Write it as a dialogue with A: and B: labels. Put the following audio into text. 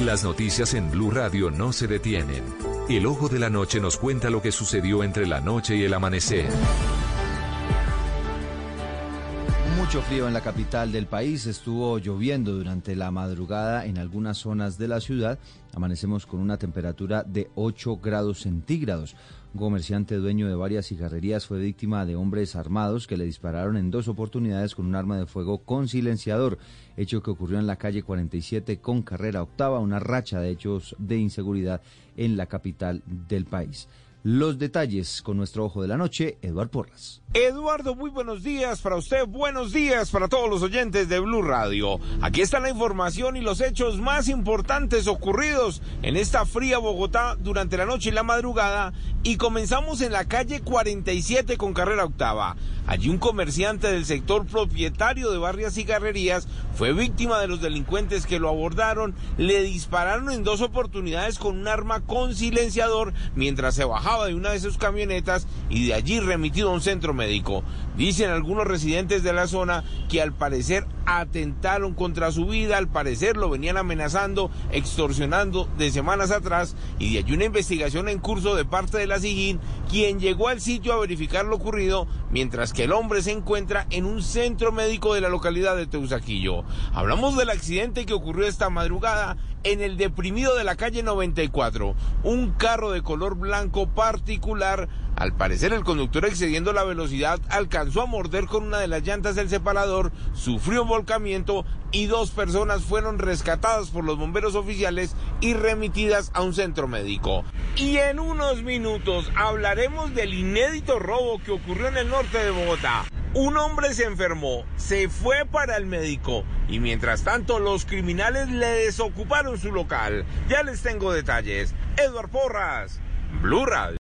A: Las noticias en Blue Radio no se detienen. El ojo de la noche nos cuenta lo que sucedió entre la noche y el amanecer.
B: Mucho frío en la capital del país, estuvo lloviendo durante la madrugada en algunas zonas de la ciudad. Amanecemos con una temperatura de 8 grados centígrados. Un comerciante dueño de varias cigarrerías fue víctima de hombres armados que le dispararon en dos oportunidades con un arma de fuego con silenciador, hecho que ocurrió en la calle 47 con carrera octava, una racha de hechos de inseguridad en la capital del país. Los detalles con nuestro ojo de la noche, Eduardo Porras.
C: Eduardo, muy buenos días para usted, buenos días para todos los oyentes de Blue Radio. Aquí está la información y los hechos más importantes ocurridos en esta fría Bogotá durante la noche y la madrugada y comenzamos en la calle 47 con carrera octava. Allí un comerciante del sector propietario de varias cigarrerías fue víctima de los delincuentes que lo abordaron, le dispararon en dos oportunidades con un arma con silenciador mientras se de una de sus camionetas y de allí remitido a un centro médico. Dicen algunos residentes de la zona que al parecer atentaron contra su vida, al parecer lo venían amenazando, extorsionando de semanas atrás y de allí una investigación en curso de parte de la SIGIN, quien llegó al sitio a verificar lo ocurrido, mientras que el hombre se encuentra en un centro médico de la localidad de Teusaquillo. Hablamos del accidente que ocurrió esta madrugada en el deprimido de la calle 94. Un carro de color blanco particular, al parecer el conductor excediendo la velocidad alcanzó a morder con una de las llantas del separador, sufrió un volcamiento y dos personas fueron rescatadas por los bomberos oficiales y remitidas a un centro médico. Y en unos minutos hablaremos del inédito robo que ocurrió en el norte de Bogotá. Un hombre se enfermó, se fue para el médico y mientras tanto los criminales le desocuparon su local. Ya les tengo detalles. Edward Porras, Blue Radio.